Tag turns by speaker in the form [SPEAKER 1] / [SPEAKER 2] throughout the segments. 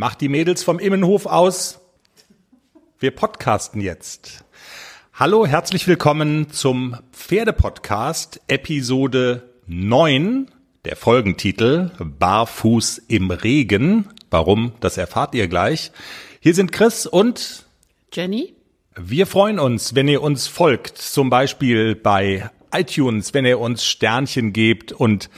[SPEAKER 1] Macht die Mädels vom Immenhof aus. Wir podcasten jetzt. Hallo, herzlich willkommen zum Pferdepodcast Episode 9. Der Folgentitel Barfuß im Regen. Warum, das erfahrt ihr gleich. Hier sind Chris und
[SPEAKER 2] Jenny.
[SPEAKER 1] Wir freuen uns, wenn ihr uns folgt, zum Beispiel bei iTunes, wenn ihr uns Sternchen gebt und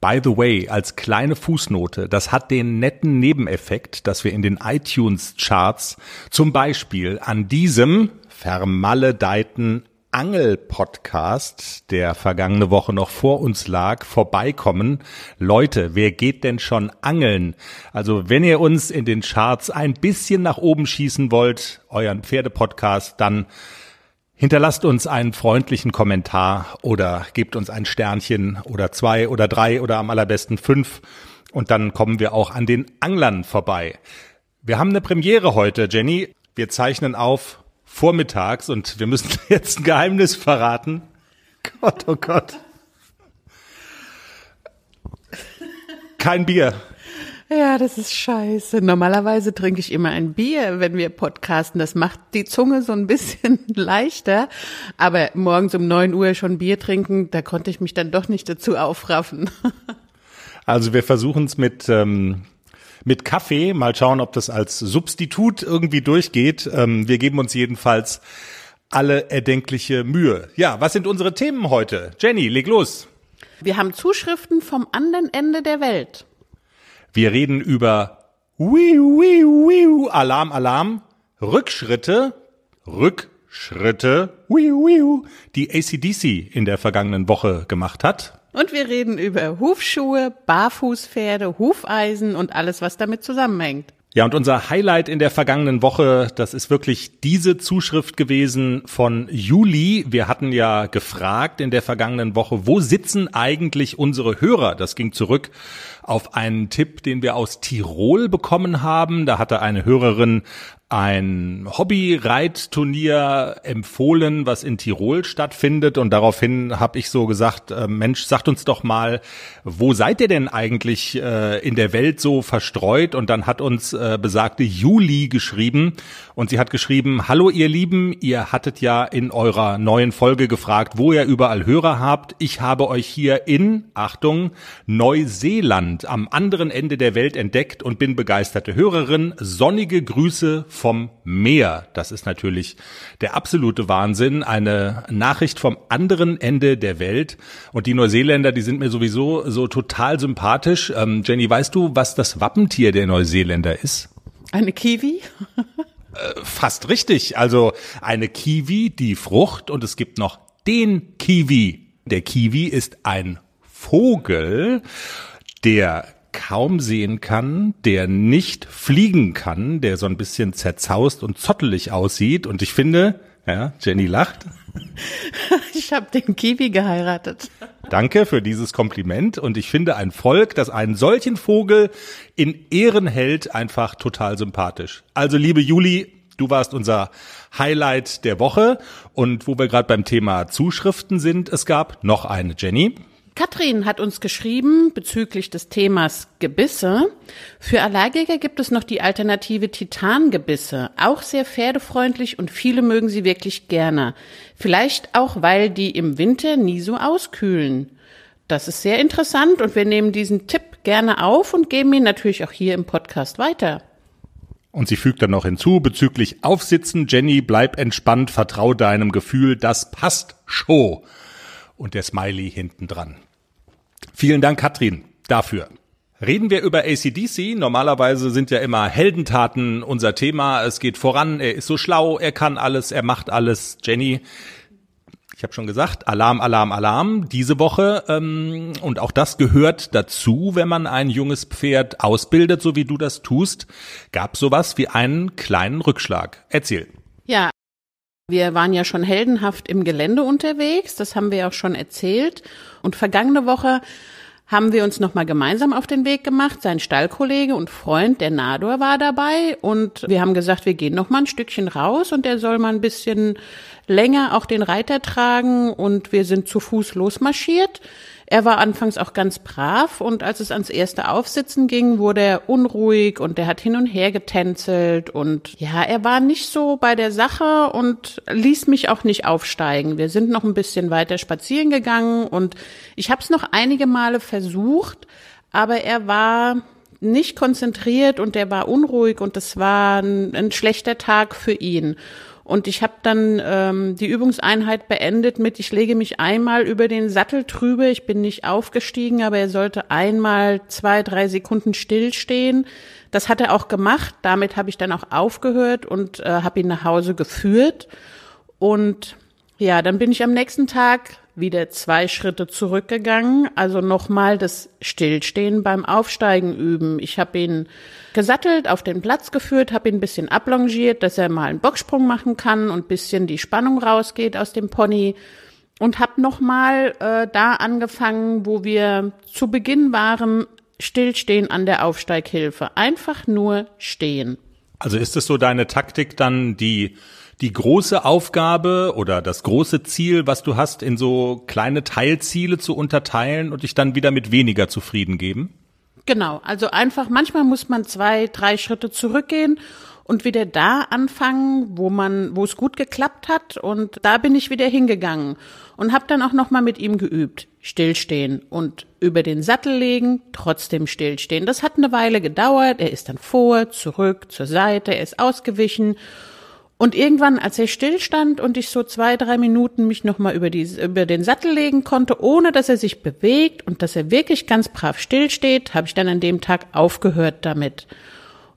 [SPEAKER 1] By the way, als kleine Fußnote, das hat den netten Nebeneffekt, dass wir in den iTunes-Charts zum Beispiel an diesem vermaledeiten Angel-Podcast, der vergangene Woche noch vor uns lag, vorbeikommen. Leute, wer geht denn schon angeln? Also wenn ihr uns in den Charts ein bisschen nach oben schießen wollt, euren Pferdepodcast, dann Hinterlasst uns einen freundlichen Kommentar oder gebt uns ein Sternchen oder zwei oder drei oder am allerbesten fünf und dann kommen wir auch an den Anglern vorbei. Wir haben eine Premiere heute, Jenny. Wir zeichnen auf vormittags und wir müssen jetzt ein Geheimnis verraten. Gott, oh Gott. Kein Bier.
[SPEAKER 2] Ja, das ist scheiße. Normalerweise trinke ich immer ein Bier, wenn wir podcasten. Das macht die Zunge so ein bisschen leichter. Aber morgens um neun Uhr schon Bier trinken, da konnte ich mich dann doch nicht dazu aufraffen.
[SPEAKER 1] Also wir versuchen es mit, ähm, mit Kaffee. Mal schauen, ob das als Substitut irgendwie durchgeht. Ähm, wir geben uns jedenfalls alle erdenkliche Mühe. Ja, was sind unsere Themen heute? Jenny, leg los.
[SPEAKER 2] Wir haben Zuschriften vom anderen Ende der Welt.
[SPEAKER 1] Wir reden über Wiu, Wiu, Wiu, Alarm, Alarm, Rückschritte, Rückschritte, Wiu, Wiu, die ACDC in der vergangenen Woche gemacht hat.
[SPEAKER 2] Und wir reden über Hufschuhe, Barfußpferde, Hufeisen und alles, was damit zusammenhängt.
[SPEAKER 1] Ja, und unser Highlight in der vergangenen Woche, das ist wirklich diese Zuschrift gewesen von Juli. Wir hatten ja gefragt in der vergangenen Woche, wo sitzen eigentlich unsere Hörer? Das ging zurück auf einen Tipp, den wir aus Tirol bekommen haben. Da hatte eine Hörerin ein Hobby-Reitturnier empfohlen, was in Tirol stattfindet. Und daraufhin habe ich so gesagt, äh, Mensch, sagt uns doch mal, wo seid ihr denn eigentlich äh, in der Welt so verstreut? Und dann hat uns äh, besagte Juli geschrieben. Und sie hat geschrieben, hallo ihr Lieben, ihr hattet ja in eurer neuen Folge gefragt, wo ihr überall Hörer habt. Ich habe euch hier in, Achtung, Neuseeland am anderen Ende der Welt entdeckt und bin begeisterte Hörerin. Sonnige Grüße vom Meer. Das ist natürlich der absolute Wahnsinn. Eine Nachricht vom anderen Ende der Welt. Und die Neuseeländer, die sind mir sowieso so total sympathisch. Ähm, Jenny, weißt du, was das Wappentier der Neuseeländer ist?
[SPEAKER 2] Eine Kiwi?
[SPEAKER 1] Äh, fast richtig. Also eine Kiwi, die Frucht. Und es gibt noch den Kiwi. Der Kiwi ist ein Vogel, der kaum sehen kann, der nicht fliegen kann, der so ein bisschen zerzaust und zottelig aussieht. Und ich finde, ja, Jenny lacht.
[SPEAKER 2] Ich habe den Kiwi geheiratet.
[SPEAKER 1] Danke für dieses Kompliment. Und ich finde ein Volk, das einen solchen Vogel in Ehren hält, einfach total sympathisch. Also liebe Juli, du warst unser Highlight der Woche. Und wo wir gerade beim Thema Zuschriften sind, es gab noch eine, Jenny.
[SPEAKER 2] Katrin hat uns geschrieben bezüglich des Themas Gebisse. Für Allergiker gibt es noch die Alternative Titangebisse, auch sehr pferdefreundlich und viele mögen sie wirklich gerne. Vielleicht auch, weil die im Winter nie so auskühlen. Das ist sehr interessant und wir nehmen diesen Tipp gerne auf und geben ihn natürlich auch hier im Podcast weiter.
[SPEAKER 1] Und sie fügt dann noch hinzu bezüglich Aufsitzen, Jenny, bleib entspannt, vertrau deinem Gefühl, das passt schon. Und der Smiley hinten dran. Vielen Dank, Katrin, dafür. Reden wir über ACDC. Normalerweise sind ja immer Heldentaten unser Thema. Es geht voran, er ist so schlau, er kann alles, er macht alles. Jenny, ich habe schon gesagt, Alarm, Alarm, Alarm diese Woche. Ähm, und auch das gehört dazu, wenn man ein junges Pferd ausbildet, so wie du das tust. Gab sowas wie einen kleinen Rückschlag. Erzähl.
[SPEAKER 2] Wir waren ja schon heldenhaft im Gelände unterwegs, das haben wir auch schon erzählt. Und vergangene Woche haben wir uns nochmal gemeinsam auf den Weg gemacht. Sein Stallkollege und Freund, der Nador, war dabei und wir haben gesagt, wir gehen noch mal ein Stückchen raus und er soll mal ein bisschen länger auch den Reiter tragen und wir sind zu Fuß losmarschiert. Er war anfangs auch ganz brav und als es ans erste Aufsitzen ging, wurde er unruhig und er hat hin und her getänzelt und ja, er war nicht so bei der Sache und ließ mich auch nicht aufsteigen. Wir sind noch ein bisschen weiter spazieren gegangen und ich habe es noch einige Male versucht, aber er war nicht konzentriert und er war unruhig und es war ein, ein schlechter Tag für ihn. Und ich habe dann ähm, die Übungseinheit beendet mit, ich lege mich einmal über den Sattel trübe. Ich bin nicht aufgestiegen, aber er sollte einmal zwei, drei Sekunden stillstehen. Das hat er auch gemacht. Damit habe ich dann auch aufgehört und äh, habe ihn nach Hause geführt. Und ja, dann bin ich am nächsten Tag wieder zwei Schritte zurückgegangen, also nochmal das Stillstehen beim Aufsteigen üben. Ich habe ihn gesattelt, auf den Platz geführt, habe ihn ein bisschen ablongiert, dass er mal einen Bocksprung machen kann und bisschen die Spannung rausgeht aus dem Pony und habe nochmal äh, da angefangen, wo wir zu Beginn waren, Stillstehen an der Aufsteighilfe. Einfach nur stehen.
[SPEAKER 1] Also ist es so deine Taktik dann, die die große Aufgabe oder das große Ziel, was du hast, in so kleine Teilziele zu unterteilen und dich dann wieder mit weniger zufrieden geben?
[SPEAKER 2] Genau, also einfach, manchmal muss man zwei, drei Schritte zurückgehen und wieder da anfangen, wo man, wo es gut geklappt hat und da bin ich wieder hingegangen und habe dann auch noch mal mit ihm geübt, stillstehen und über den Sattel legen, trotzdem stillstehen. Das hat eine Weile gedauert. Er ist dann vor, zurück, zur Seite, er ist ausgewichen und irgendwann, als er stillstand und ich so zwei, drei Minuten mich nochmal über, über den Sattel legen konnte, ohne dass er sich bewegt und dass er wirklich ganz brav stillsteht, habe ich dann an dem Tag aufgehört damit.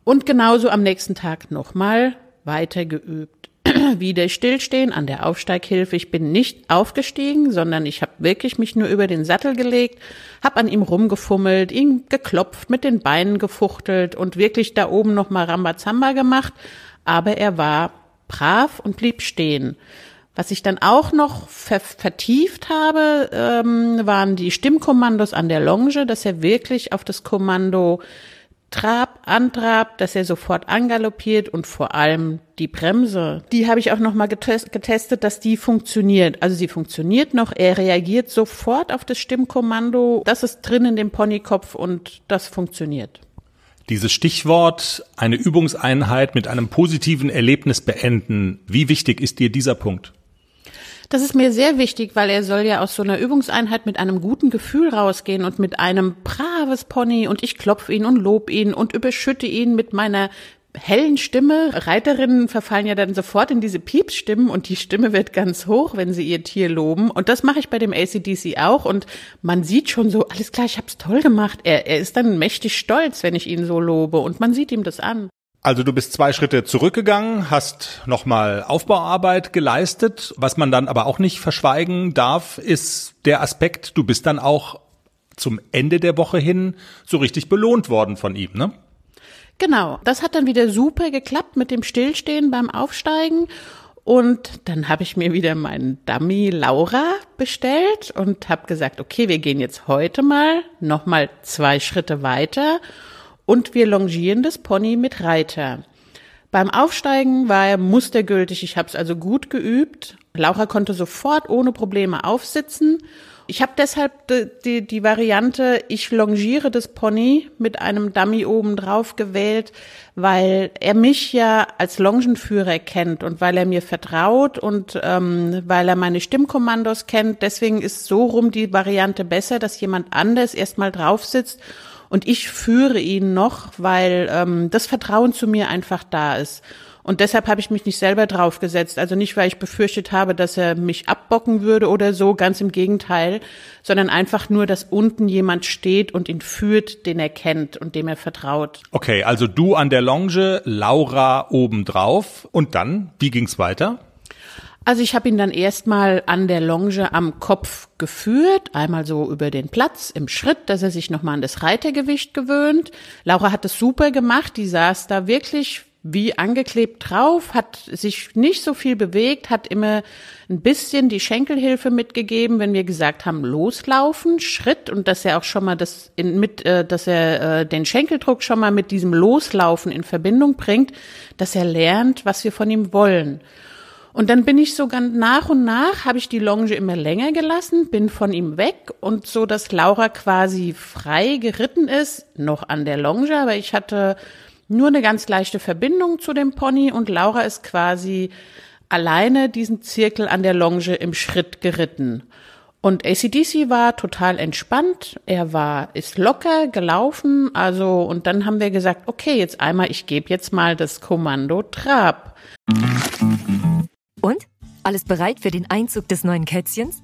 [SPEAKER 2] Und genauso am nächsten Tag nochmal weiter geübt. Wieder stillstehen an der Aufsteighilfe. Ich bin nicht aufgestiegen, sondern ich habe wirklich mich nur über den Sattel gelegt, habe an ihm rumgefummelt, ihn geklopft, mit den Beinen gefuchtelt und wirklich da oben nochmal Rambazamba gemacht. Aber er war brav und blieb stehen. Was ich dann auch noch ver vertieft habe, ähm, waren die Stimmkommandos an der Longe, dass er wirklich auf das Kommando Trab, Antrab, dass er sofort angaloppiert und vor allem die Bremse. Die habe ich auch noch mal getest getestet, dass die funktioniert. Also sie funktioniert noch. Er reagiert sofort auf das Stimmkommando. Das ist drin in dem Ponykopf und das funktioniert.
[SPEAKER 1] Dieses Stichwort, eine Übungseinheit mit einem positiven Erlebnis beenden, wie wichtig ist dir dieser Punkt?
[SPEAKER 2] Das ist mir sehr wichtig, weil er soll ja aus so einer Übungseinheit mit einem guten Gefühl rausgehen und mit einem braves Pony und ich klopfe ihn und lob ihn und überschütte ihn mit meiner hellen Stimme. Reiterinnen verfallen ja dann sofort in diese Piepsstimmen und die Stimme wird ganz hoch, wenn sie ihr Tier loben. Und das mache ich bei dem ACDC auch. Und man sieht schon so, alles klar, ich hab's toll gemacht. Er, er ist dann mächtig stolz, wenn ich ihn so lobe. Und man sieht ihm das an.
[SPEAKER 1] Also du bist zwei Schritte zurückgegangen, hast nochmal Aufbauarbeit geleistet. Was man dann aber auch nicht verschweigen darf, ist der Aspekt, du bist dann auch zum Ende der Woche hin so richtig belohnt worden von ihm, ne?
[SPEAKER 2] Genau, das hat dann wieder super geklappt mit dem Stillstehen beim Aufsteigen. Und dann habe ich mir wieder meinen Dummy Laura bestellt und habe gesagt, okay, wir gehen jetzt heute mal noch mal zwei Schritte weiter und wir longieren das Pony mit Reiter. Beim Aufsteigen war er mustergültig, ich habe es also gut geübt. Laura konnte sofort ohne Probleme aufsitzen ich habe deshalb die, die, die Variante, ich longiere das Pony mit einem Dummy oben drauf gewählt, weil er mich ja als Longenführer kennt und weil er mir vertraut und ähm, weil er meine Stimmkommandos kennt. Deswegen ist so rum die Variante besser, dass jemand anders erstmal drauf sitzt und ich führe ihn noch, weil ähm, das Vertrauen zu mir einfach da ist. Und deshalb habe ich mich nicht selber draufgesetzt. Also nicht, weil ich befürchtet habe, dass er mich abbocken würde oder so, ganz im Gegenteil, sondern einfach nur, dass unten jemand steht und ihn führt, den er kennt und dem er vertraut.
[SPEAKER 1] Okay, also du an der Longe, Laura obendrauf. Und dann, wie ging's weiter?
[SPEAKER 2] Also ich habe ihn dann erstmal an der Longe am Kopf geführt, einmal so über den Platz im Schritt, dass er sich nochmal an das Reitergewicht gewöhnt. Laura hat es super gemacht, die saß da wirklich wie angeklebt drauf, hat sich nicht so viel bewegt, hat immer ein bisschen die Schenkelhilfe mitgegeben, wenn wir gesagt haben, loslaufen, Schritt und dass er auch schon mal das in, mit, äh, dass er äh, den Schenkeldruck schon mal mit diesem Loslaufen in Verbindung bringt, dass er lernt, was wir von ihm wollen. Und dann bin ich sogar nach und nach, habe ich die Longe immer länger gelassen, bin von ihm weg und so, dass Laura quasi frei geritten ist, noch an der Longe, aber ich hatte nur eine ganz leichte Verbindung zu dem Pony und Laura ist quasi alleine diesen Zirkel an der Longe im Schritt geritten. Und ACDC war total entspannt. Er war, ist locker gelaufen. Also, und dann haben wir gesagt, okay, jetzt einmal, ich gebe jetzt mal das Kommando Trab.
[SPEAKER 3] Und? Alles bereit für den Einzug des neuen Kätzchens?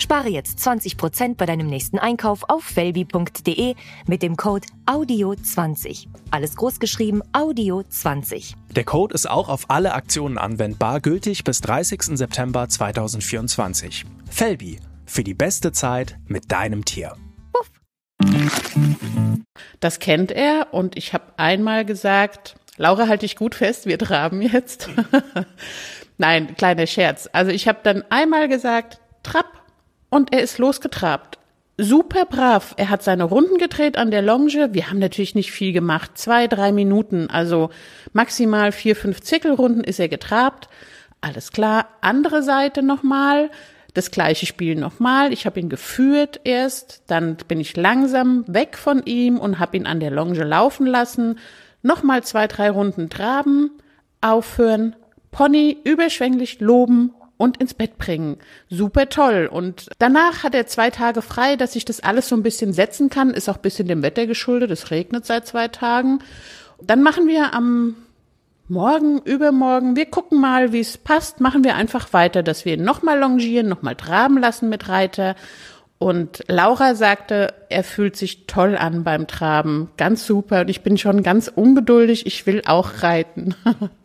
[SPEAKER 3] Spare jetzt 20% bei deinem nächsten Einkauf auf felbi.de mit dem Code AUDIO20. Alles großgeschrieben AUDIO20.
[SPEAKER 4] Der Code ist auch auf alle Aktionen anwendbar, gültig bis 30. September 2024. Felbi, für die beste Zeit mit deinem Tier. Puff.
[SPEAKER 2] Das kennt er und ich habe einmal gesagt, Laura, halte ich gut fest, wir traben jetzt. Nein, kleiner Scherz. Also ich habe dann einmal gesagt, Trapp, und er ist losgetrabt. Super brav. Er hat seine Runden gedreht an der Longe. Wir haben natürlich nicht viel gemacht. Zwei, drei Minuten. Also maximal vier, fünf Zirkelrunden ist er getrabt. Alles klar. Andere Seite nochmal. Das gleiche Spiel nochmal. Ich habe ihn geführt erst. Dann bin ich langsam weg von ihm und habe ihn an der Longe laufen lassen. Nochmal zwei, drei Runden traben. Aufhören. Pony überschwänglich loben und ins Bett bringen. Super toll. Und danach hat er zwei Tage frei, dass ich das alles so ein bisschen setzen kann. Ist auch ein bisschen dem Wetter geschuldet. Es regnet seit zwei Tagen. Dann machen wir am Morgen, übermorgen, wir gucken mal, wie es passt, machen wir einfach weiter, dass wir nochmal longieren, nochmal traben lassen mit Reiter. Und Laura sagte, er fühlt sich toll an beim Traben. Ganz super. Und ich bin schon ganz ungeduldig. Ich will auch reiten.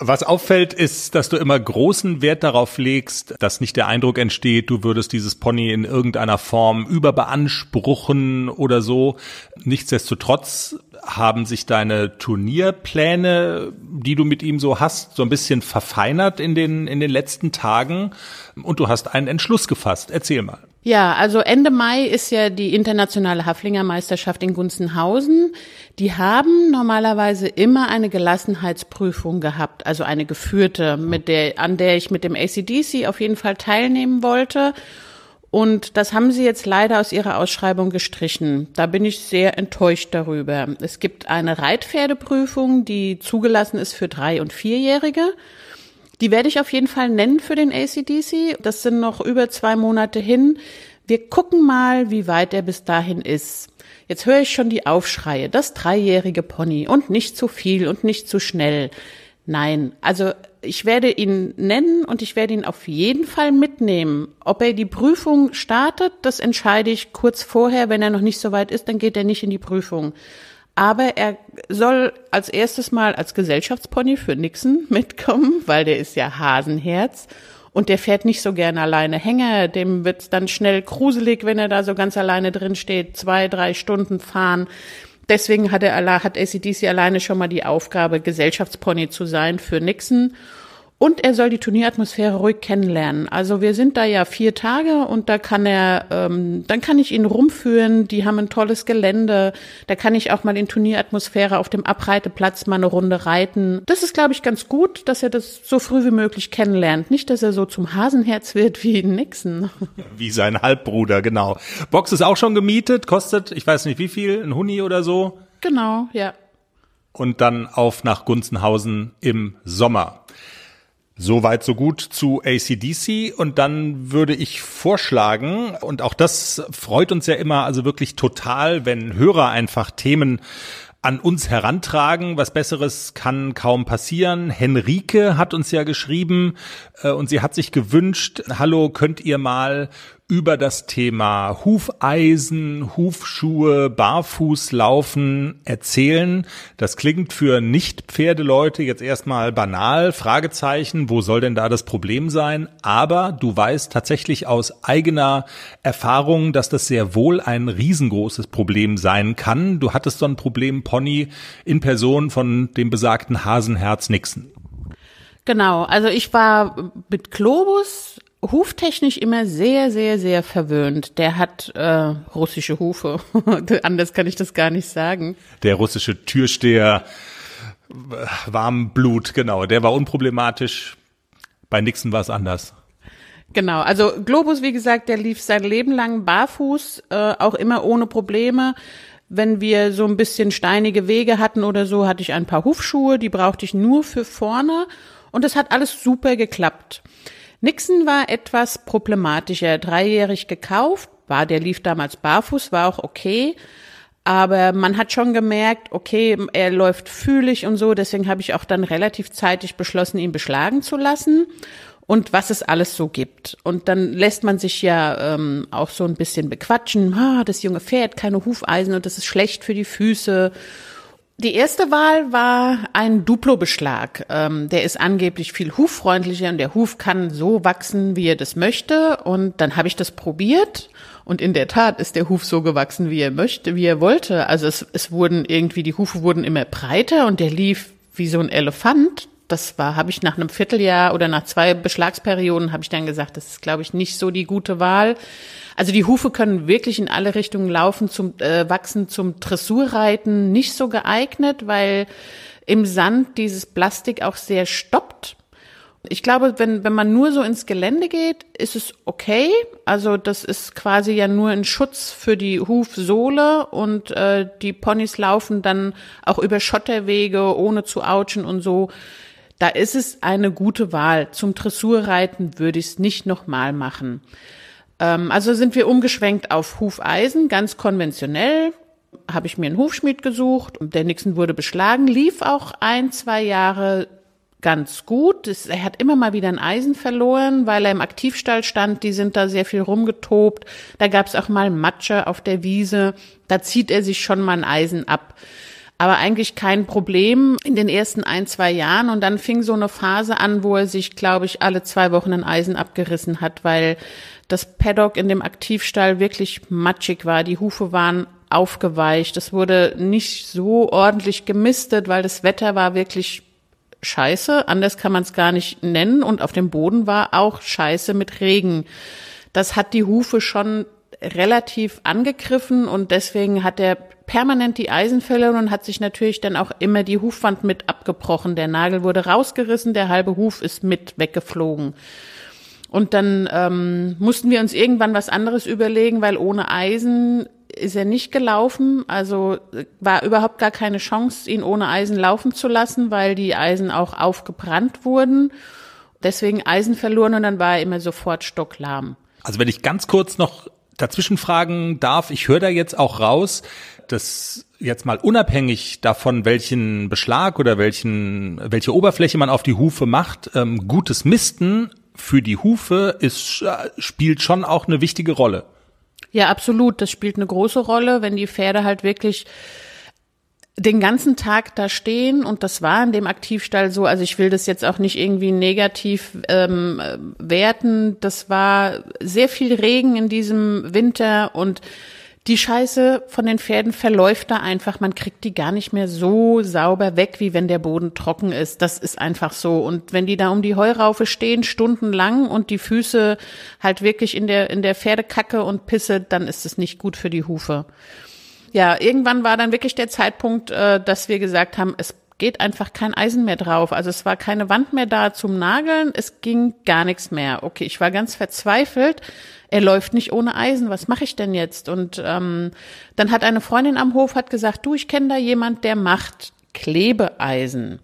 [SPEAKER 1] Was auffällt, ist, dass du immer großen Wert darauf legst, dass nicht der Eindruck entsteht, du würdest dieses Pony in irgendeiner Form überbeanspruchen oder so. Nichtsdestotrotz haben sich deine Turnierpläne, die du mit ihm so hast, so ein bisschen verfeinert in den, in den letzten Tagen und du hast einen Entschluss gefasst. Erzähl mal.
[SPEAKER 2] Ja, also Ende Mai ist ja die internationale Haflingermeisterschaft in Gunzenhausen. Die haben normalerweise immer eine Gelassenheitsprüfung gehabt, also eine geführte, mit der, an der ich mit dem ACDC auf jeden Fall teilnehmen wollte. Und das haben sie jetzt leider aus ihrer Ausschreibung gestrichen. Da bin ich sehr enttäuscht darüber. Es gibt eine Reitpferdeprüfung, die zugelassen ist für drei- und vierjährige. Die werde ich auf jeden Fall nennen für den ACDC. Das sind noch über zwei Monate hin. Wir gucken mal, wie weit er bis dahin ist. Jetzt höre ich schon die Aufschreie. Das dreijährige Pony und nicht zu viel und nicht zu schnell. Nein, also ich werde ihn nennen und ich werde ihn auf jeden Fall mitnehmen. Ob er die Prüfung startet, das entscheide ich kurz vorher. Wenn er noch nicht so weit ist, dann geht er nicht in die Prüfung. Aber er soll als erstes mal als Gesellschaftspony für Nixon mitkommen, weil der ist ja Hasenherz. Und der fährt nicht so gerne alleine Hänger. Dem wird's dann schnell gruselig, wenn er da so ganz alleine drin steht, zwei, drei Stunden fahren. Deswegen hat er, hat ACDC alleine schon mal die Aufgabe, Gesellschaftspony zu sein für Nixon. Und er soll die Turnieratmosphäre ruhig kennenlernen. Also wir sind da ja vier Tage und da kann er, ähm, dann kann ich ihn rumführen. Die haben ein tolles Gelände. Da kann ich auch mal in Turnieratmosphäre auf dem Abreiteplatz mal eine Runde reiten. Das ist, glaube ich, ganz gut, dass er das so früh wie möglich kennenlernt. Nicht, dass er so zum Hasenherz wird wie Nixon.
[SPEAKER 1] Wie sein Halbbruder, genau. Box ist auch schon gemietet, kostet, ich weiß nicht wie viel, ein Huni oder so.
[SPEAKER 2] Genau, ja.
[SPEAKER 1] Und dann auf nach Gunzenhausen im Sommer. Soweit so gut zu ACDC und dann würde ich vorschlagen, und auch das freut uns ja immer, also wirklich total, wenn Hörer einfach Themen an uns herantragen. Was Besseres kann kaum passieren. Henrike hat uns ja geschrieben äh, und sie hat sich gewünscht, hallo, könnt ihr mal über das Thema Hufeisen, Hufschuhe, Barfußlaufen erzählen. Das klingt für Nicht-Pferdeleute jetzt erstmal banal, Fragezeichen, wo soll denn da das Problem sein? Aber du weißt tatsächlich aus eigener Erfahrung, dass das sehr wohl ein riesengroßes Problem sein kann. Du hattest so ein Problem, Pony, in Person von dem besagten Hasenherz Nixon.
[SPEAKER 2] Genau, also ich war mit Globus huftechnisch immer sehr, sehr, sehr verwöhnt. Der hat äh, russische Hufe. Anders kann ich das gar nicht sagen.
[SPEAKER 1] Der russische Türsteher, äh, Warmblut, genau. Der war unproblematisch. Bei Nixon war es anders.
[SPEAKER 2] Genau, also Globus, wie gesagt, der lief sein Leben lang barfuß, äh, auch immer ohne Probleme. Wenn wir so ein bisschen steinige Wege hatten oder so, hatte ich ein paar Hufschuhe, die brauchte ich nur für vorne und es hat alles super geklappt. Nixon war etwas problematischer, dreijährig gekauft, war, der lief damals barfuß, war auch okay. Aber man hat schon gemerkt, okay, er läuft fühlig und so, deswegen habe ich auch dann relativ zeitig beschlossen, ihn beschlagen zu lassen und was es alles so gibt. Und dann lässt man sich ja ähm, auch so ein bisschen bequatschen, ah, das junge Pferd, keine Hufeisen und das ist schlecht für die Füße die erste Wahl war ein Duplo-Beschlag. Ähm, der ist angeblich viel huffreundlicher und der Huf kann so wachsen, wie er das möchte. Und dann habe ich das probiert und in der Tat ist der Huf so gewachsen, wie er möchte, wie er wollte. Also es, es wurden irgendwie, die Hufe wurden immer breiter und der lief wie so ein Elefant. Das war, habe ich nach einem Vierteljahr oder nach zwei Beschlagsperioden habe ich dann gesagt, das ist, glaube ich, nicht so die gute Wahl. Also die Hufe können wirklich in alle Richtungen laufen, zum äh, wachsen, zum Dressurreiten nicht so geeignet, weil im Sand dieses Plastik auch sehr stoppt. Ich glaube, wenn, wenn man nur so ins Gelände geht, ist es okay. Also das ist quasi ja nur ein Schutz für die Hufsohle und äh, die Ponys laufen dann auch über Schotterwege, ohne zu ouchen und so. Da ist es eine gute Wahl. Zum Dressurreiten würde ich es nicht nochmal machen. Ähm, also sind wir umgeschwenkt auf Hufeisen, ganz konventionell. Habe ich mir einen Hufschmied gesucht und der Nixon wurde beschlagen, lief auch ein, zwei Jahre ganz gut. Es, er hat immer mal wieder ein Eisen verloren, weil er im Aktivstall stand. Die sind da sehr viel rumgetobt. Da gab es auch mal Matsche auf der Wiese. Da zieht er sich schon mal ein Eisen ab. Aber eigentlich kein Problem in den ersten ein, zwei Jahren. Und dann fing so eine Phase an, wo er sich, glaube ich, alle zwei Wochen ein Eisen abgerissen hat, weil das Paddock in dem Aktivstall wirklich matschig war. Die Hufe waren aufgeweicht. Es wurde nicht so ordentlich gemistet, weil das Wetter war wirklich scheiße. Anders kann man es gar nicht nennen. Und auf dem Boden war auch scheiße mit Regen. Das hat die Hufe schon relativ angegriffen und deswegen hat er permanent die Eisen verloren und hat sich natürlich dann auch immer die Hufwand mit abgebrochen. Der Nagel wurde rausgerissen, der halbe Huf ist mit weggeflogen. Und dann ähm, mussten wir uns irgendwann was anderes überlegen, weil ohne Eisen ist er nicht gelaufen. Also war überhaupt gar keine Chance, ihn ohne Eisen laufen zu lassen, weil die Eisen auch aufgebrannt wurden. Deswegen Eisen verloren und dann war er immer sofort stocklahm.
[SPEAKER 1] Also wenn ich ganz kurz noch dazwischen fragen darf, ich höre da jetzt auch raus, dass jetzt mal unabhängig davon, welchen Beschlag oder welchen, welche Oberfläche man auf die Hufe macht, ähm, gutes Misten für die Hufe ist, äh, spielt schon auch eine wichtige Rolle.
[SPEAKER 2] Ja, absolut. Das spielt eine große Rolle, wenn die Pferde halt wirklich den ganzen Tag da stehen und das war in dem Aktivstall so, also ich will das jetzt auch nicht irgendwie negativ ähm, werten, das war sehr viel Regen in diesem Winter und die Scheiße von den Pferden verläuft da einfach. Man kriegt die gar nicht mehr so sauber weg, wie wenn der Boden trocken ist. Das ist einfach so. Und wenn die da um die Heuraufe stehen, stundenlang und die Füße halt wirklich in der, in der Pferdekacke und Pisse, dann ist es nicht gut für die Hufe. Ja, irgendwann war dann wirklich der Zeitpunkt, äh, dass wir gesagt haben, es geht einfach kein Eisen mehr drauf. Also es war keine Wand mehr da zum Nageln, es ging gar nichts mehr. Okay, ich war ganz verzweifelt. Er läuft nicht ohne Eisen, was mache ich denn jetzt? Und ähm, dann hat eine Freundin am Hof hat gesagt, du, ich kenne da jemand, der macht Klebeeisen.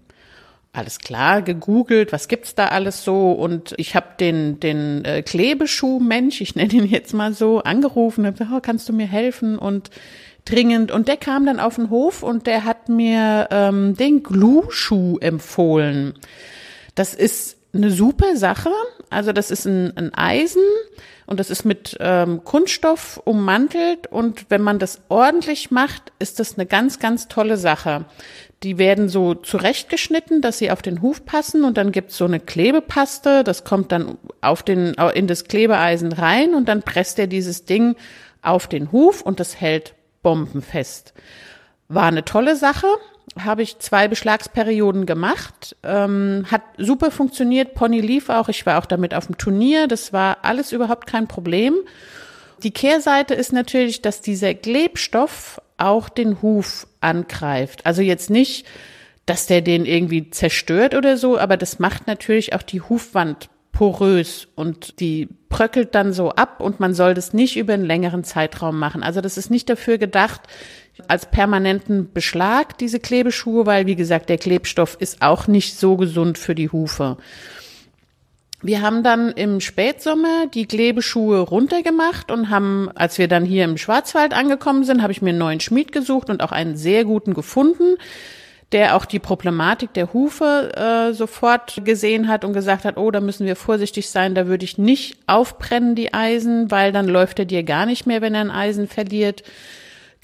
[SPEAKER 2] alles klar, gegoogelt, was gibt's da alles so und ich habe den den äh, Klebeschuh-Mensch, ich nenne ihn jetzt mal so, angerufen und gesagt, oh, kannst du mir helfen und dringend. Und der kam dann auf den Hof und der hat mir ähm, den Glue-Schuh empfohlen. Das ist eine super Sache, also das ist ein, ein Eisen und das ist mit ähm, Kunststoff ummantelt. Und wenn man das ordentlich macht, ist das eine ganz, ganz tolle Sache. Die werden so zurechtgeschnitten, dass sie auf den Huf passen. Und dann gibt's so eine Klebepaste, das kommt dann auf den, in das Klebeeisen rein. Und dann presst er dieses Ding auf den Huf und das hält bombenfest. War eine tolle Sache, habe ich zwei Beschlagsperioden gemacht, ähm, hat super funktioniert, Pony lief auch, ich war auch damit auf dem Turnier, das war alles überhaupt kein Problem. Die Kehrseite ist natürlich, dass dieser Klebstoff auch den Huf angreift. Also jetzt nicht, dass der den irgendwie zerstört oder so, aber das macht natürlich auch die Hufwand porös und die bröckelt dann so ab und man soll das nicht über einen längeren Zeitraum machen. Also das ist nicht dafür gedacht als permanenten Beschlag, diese Klebeschuhe, weil wie gesagt, der Klebstoff ist auch nicht so gesund für die Hufe. Wir haben dann im Spätsommer die Klebeschuhe runtergemacht und haben, als wir dann hier im Schwarzwald angekommen sind, habe ich mir einen neuen Schmied gesucht und auch einen sehr guten gefunden, der auch die Problematik der Hufe äh, sofort gesehen hat und gesagt hat, oh, da müssen wir vorsichtig sein, da würde ich nicht aufbrennen, die Eisen, weil dann läuft er dir gar nicht mehr, wenn er ein Eisen verliert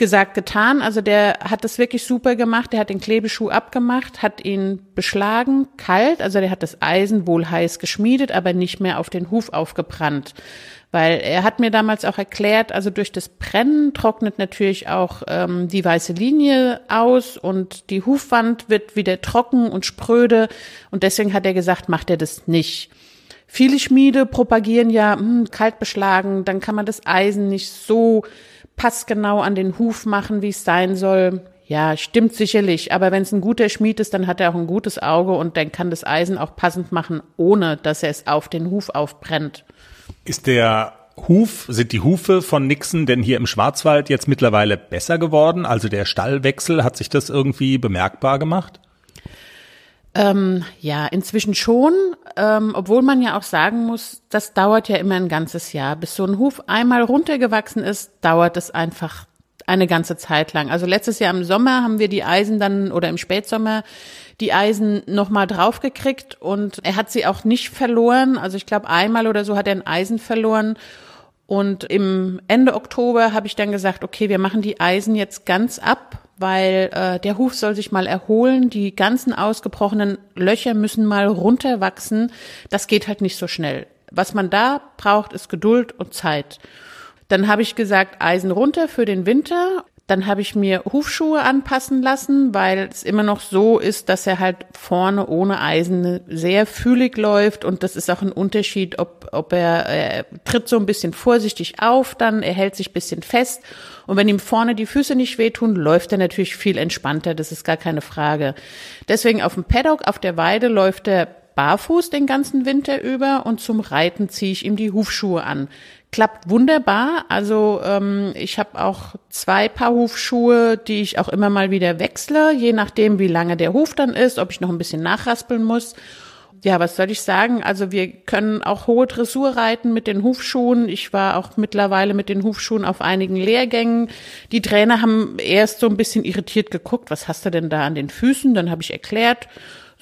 [SPEAKER 2] gesagt, getan. Also der hat das wirklich super gemacht. Der hat den Klebeschuh abgemacht, hat ihn beschlagen, kalt. Also der hat das Eisen wohl heiß geschmiedet, aber nicht mehr auf den Huf aufgebrannt. Weil er hat mir damals auch erklärt, also durch das Brennen trocknet natürlich auch ähm, die weiße Linie aus und die Hufwand wird wieder trocken und spröde. Und deswegen hat er gesagt, macht er das nicht. Viele Schmiede propagieren ja, hm, kalt beschlagen, dann kann man das Eisen nicht so passgenau an den Huf machen, wie es sein soll. Ja, stimmt sicherlich. Aber wenn es ein guter Schmied ist, dann hat er auch ein gutes Auge und dann kann das Eisen auch passend machen, ohne dass er es auf den Huf aufbrennt.
[SPEAKER 1] Ist der Huf, sind die Hufe von Nixon denn hier im Schwarzwald jetzt mittlerweile besser geworden? Also der Stallwechsel, hat sich das irgendwie bemerkbar gemacht?
[SPEAKER 2] Ähm, ja, inzwischen schon, ähm, obwohl man ja auch sagen muss, das dauert ja immer ein ganzes Jahr. Bis so ein Huf einmal runtergewachsen ist, dauert es einfach eine ganze Zeit lang. Also letztes Jahr im Sommer haben wir die Eisen dann oder im Spätsommer die Eisen nochmal draufgekriegt und er hat sie auch nicht verloren. Also ich glaube einmal oder so hat er ein Eisen verloren. Und im Ende Oktober habe ich dann gesagt, okay, wir machen die Eisen jetzt ganz ab weil äh, der Huf soll sich mal erholen, die ganzen ausgebrochenen Löcher müssen mal runterwachsen. Das geht halt nicht so schnell. Was man da braucht, ist Geduld und Zeit. Dann habe ich gesagt, Eisen runter für den Winter. Dann habe ich mir Hufschuhe anpassen lassen, weil es immer noch so ist, dass er halt vorne ohne Eisen sehr fühlig läuft und das ist auch ein Unterschied, ob, ob er, er tritt so ein bisschen vorsichtig auf, dann er hält sich bisschen fest und wenn ihm vorne die Füße nicht wehtun, läuft er natürlich viel entspannter, das ist gar keine Frage. Deswegen auf dem Paddock, auf der Weide läuft er barfuß den ganzen Winter über und zum Reiten ziehe ich ihm die Hufschuhe an klappt wunderbar. Also ähm, ich habe auch zwei Paar Hufschuhe, die ich auch immer mal wieder wechsle, je nachdem, wie lange der Huf dann ist, ob ich noch ein bisschen nachraspeln muss. Ja, was soll ich sagen? Also wir können auch hohe Dressur reiten mit den Hufschuhen. Ich war auch mittlerweile mit den Hufschuhen auf einigen Lehrgängen. Die Trainer haben erst so ein bisschen irritiert geguckt, was hast du denn da an den Füßen? Dann habe ich erklärt,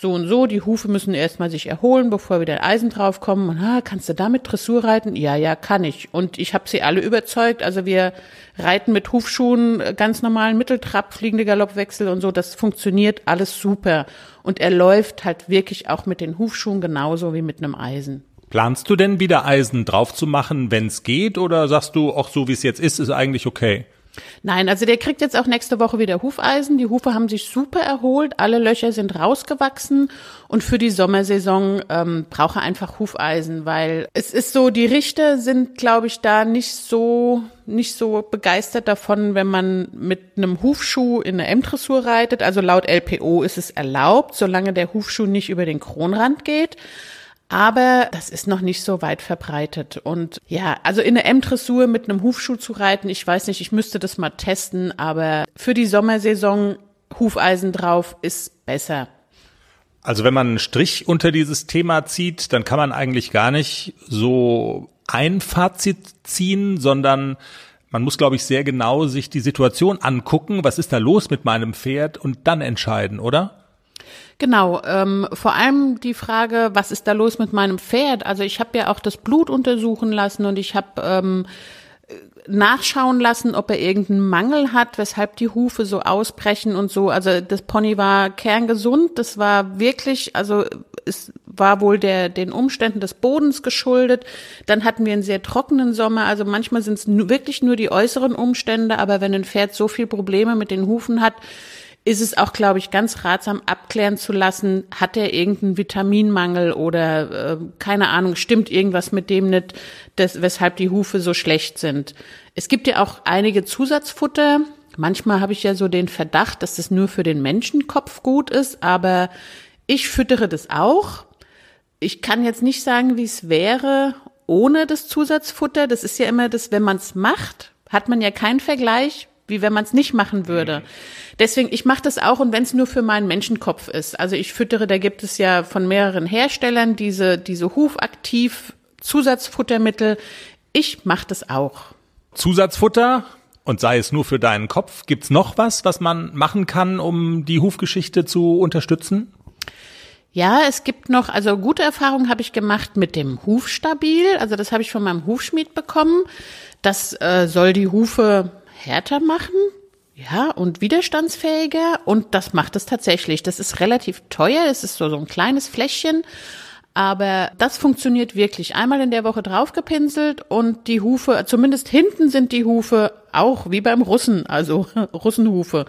[SPEAKER 2] so und so, die Hufe müssen erstmal sich erholen, bevor wieder Eisen draufkommen. Und ah, kannst du damit Dressur reiten? Ja, ja, kann ich. Und ich habe sie alle überzeugt. Also wir reiten mit Hufschuhen, äh, ganz normalen Mitteltrab, fliegende Galoppwechsel und so. Das funktioniert alles super. Und er läuft halt wirklich auch mit den Hufschuhen genauso wie mit einem Eisen.
[SPEAKER 1] Planst du denn wieder Eisen drauf zu machen, wenn es geht? Oder sagst du, auch so wie es jetzt ist, ist eigentlich okay?
[SPEAKER 2] Nein, also der kriegt jetzt auch nächste Woche wieder Hufeisen. Die Hufe haben sich super erholt, alle Löcher sind rausgewachsen und für die Sommersaison ähm, braucht er einfach Hufeisen, weil es ist so, die Richter sind, glaube ich, da nicht so nicht so begeistert davon, wenn man mit einem Hufschuh in eine M-Dressur reitet. Also laut LPO ist es erlaubt, solange der Hufschuh nicht über den Kronrand geht. Aber das ist noch nicht so weit verbreitet. Und ja, also in der M-Dressur mit einem Hufschuh zu reiten, ich weiß nicht, ich müsste das mal testen, aber für die Sommersaison Hufeisen drauf ist besser.
[SPEAKER 1] Also wenn man einen Strich unter dieses Thema zieht, dann kann man eigentlich gar nicht so ein Fazit ziehen, sondern man muss, glaube ich, sehr genau sich die Situation angucken, was ist da los mit meinem Pferd und dann entscheiden, oder?
[SPEAKER 2] Genau, ähm, vor allem die Frage, was ist da los mit meinem Pferd? Also ich habe ja auch das Blut untersuchen lassen und ich habe ähm, nachschauen lassen, ob er irgendeinen Mangel hat, weshalb die Hufe so ausbrechen und so. Also das Pony war kerngesund, das war wirklich, also es war wohl der den Umständen des Bodens geschuldet. Dann hatten wir einen sehr trockenen Sommer, also manchmal sind es wirklich nur die äußeren Umstände, aber wenn ein Pferd so viel Probleme mit den Hufen hat, ist es auch, glaube ich, ganz ratsam abklären zu lassen, hat er irgendeinen Vitaminmangel oder äh, keine Ahnung, stimmt irgendwas mit dem nicht, das, weshalb die Hufe so schlecht sind. Es gibt ja auch einige Zusatzfutter. Manchmal habe ich ja so den Verdacht, dass das nur für den Menschenkopf gut ist, aber ich füttere das auch. Ich kann jetzt nicht sagen, wie es wäre ohne das Zusatzfutter. Das ist ja immer das, wenn man es macht, hat man ja keinen Vergleich, wie wenn man es nicht machen würde. Deswegen, ich mache das auch und wenn es nur für meinen Menschenkopf ist. Also ich füttere, da gibt es ja von mehreren Herstellern diese, diese hufaktiv Zusatzfuttermittel. Ich mache das auch.
[SPEAKER 1] Zusatzfutter und sei es nur für deinen Kopf, gibt's noch was, was man machen kann, um die Hufgeschichte zu unterstützen?
[SPEAKER 2] Ja, es gibt noch, also gute Erfahrungen habe ich gemacht mit dem Hufstabil. Also das habe ich von meinem Hufschmied bekommen. Das äh, soll die Hufe härter machen, ja, und widerstandsfähiger. Und das macht es tatsächlich. Das ist relativ teuer. Es ist so, so ein kleines Fläschchen. Aber das funktioniert wirklich. Einmal in der Woche draufgepinselt und die Hufe, zumindest hinten sind die Hufe auch wie beim Russen, also Russenhufe.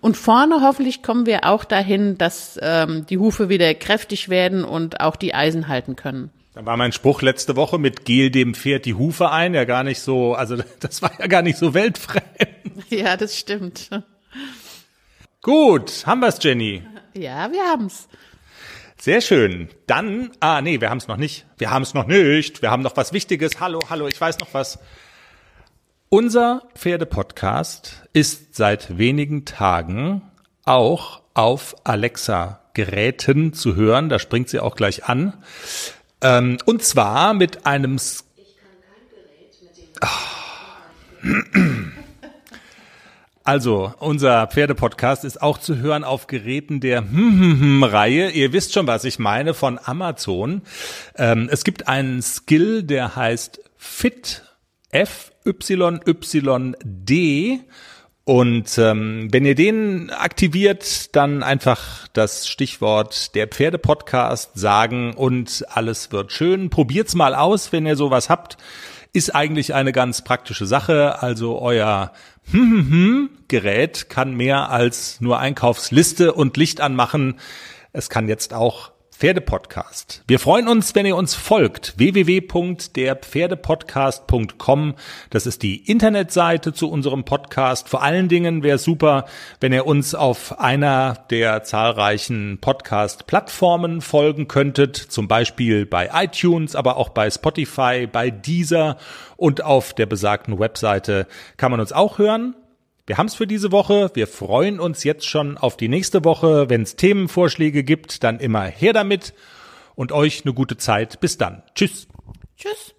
[SPEAKER 2] Und vorne hoffentlich kommen wir auch dahin, dass ähm, die Hufe wieder kräftig werden und auch die Eisen halten können.
[SPEAKER 1] Da war mein Spruch letzte Woche mit Gel dem Pferd die Hufe ein, ja gar nicht so, also das war ja gar nicht so weltfremd.
[SPEAKER 2] Ja, das stimmt.
[SPEAKER 1] Gut, haben wir's, Jenny?
[SPEAKER 2] Ja, wir haben's.
[SPEAKER 1] Sehr schön. Dann, ah nee, wir haben's noch nicht. Wir haben's noch nicht. Wir haben noch was Wichtiges. Hallo, hallo, ich weiß noch was. Unser Pferdepodcast ist seit wenigen Tagen auch auf Alexa-Geräten zu hören. Da springt sie auch gleich an. Ähm, und zwar mit einem. S also, unser Pferdepodcast ist auch zu hören auf Geräten der Reihe. Ihr wisst schon, was ich meine, von Amazon. Ähm, es gibt einen Skill, der heißt Fit F Y Y und ähm, wenn ihr den aktiviert, dann einfach das Stichwort der Pferdepodcast sagen und alles wird schön. Probiert's mal aus, wenn ihr sowas habt. Ist eigentlich eine ganz praktische Sache. Also euer Gerät kann mehr als nur Einkaufsliste und Licht anmachen. Es kann jetzt auch Pferdepodcast. Wir freuen uns, wenn ihr uns folgt. www.derpferdepodcast.com. Das ist die Internetseite zu unserem Podcast. Vor allen Dingen wäre super, wenn ihr uns auf einer der zahlreichen Podcast-Plattformen folgen könntet. Zum Beispiel bei iTunes, aber auch bei Spotify, bei Deezer und auf der besagten Webseite kann man uns auch hören. Wir haben es für diese Woche. Wir freuen uns jetzt schon auf die nächste Woche. Wenn es Themenvorschläge gibt, dann immer her damit und euch eine gute Zeit. Bis dann. Tschüss.
[SPEAKER 2] Tschüss.